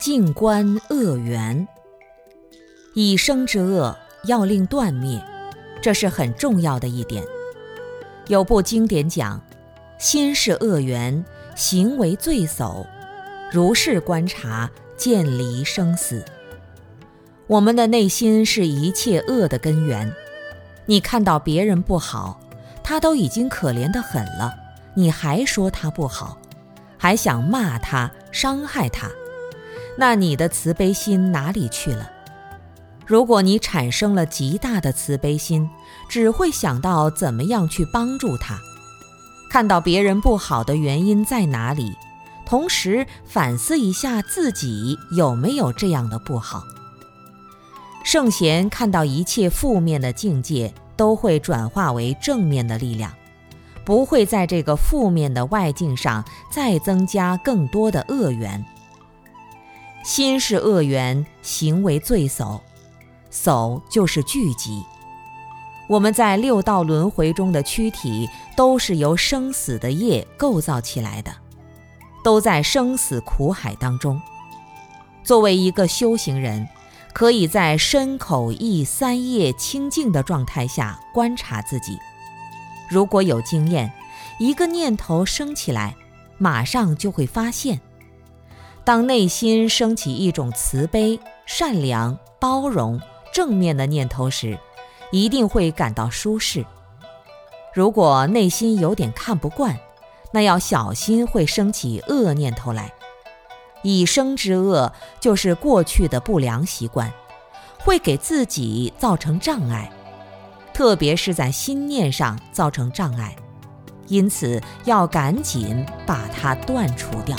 静观恶缘，以生之恶要令断灭，这是很重要的一点。有部经典讲：心是恶缘，行为罪叟，如是观察，见离生死。我们的内心是一切恶的根源。你看到别人不好，他都已经可怜得很了，你还说他不好，还想骂他、伤害他。那你的慈悲心哪里去了？如果你产生了极大的慈悲心，只会想到怎么样去帮助他，看到别人不好的原因在哪里，同时反思一下自己有没有这样的不好。圣贤看到一切负面的境界都会转化为正面的力量，不会在这个负面的外境上再增加更多的恶缘。心是恶缘，行为罪叟，叟就是聚集。我们在六道轮回中的躯体，都是由生死的业构造起来的，都在生死苦海当中。作为一个修行人，可以在身口意三业清净的状态下观察自己。如果有经验，一个念头升起来，马上就会发现。当内心升起一种慈悲、善良、包容、正面的念头时，一定会感到舒适。如果内心有点看不惯，那要小心会升起恶念头来。已生之恶就是过去的不良习惯，会给自己造成障碍，特别是在心念上造成障碍，因此要赶紧把它断除掉。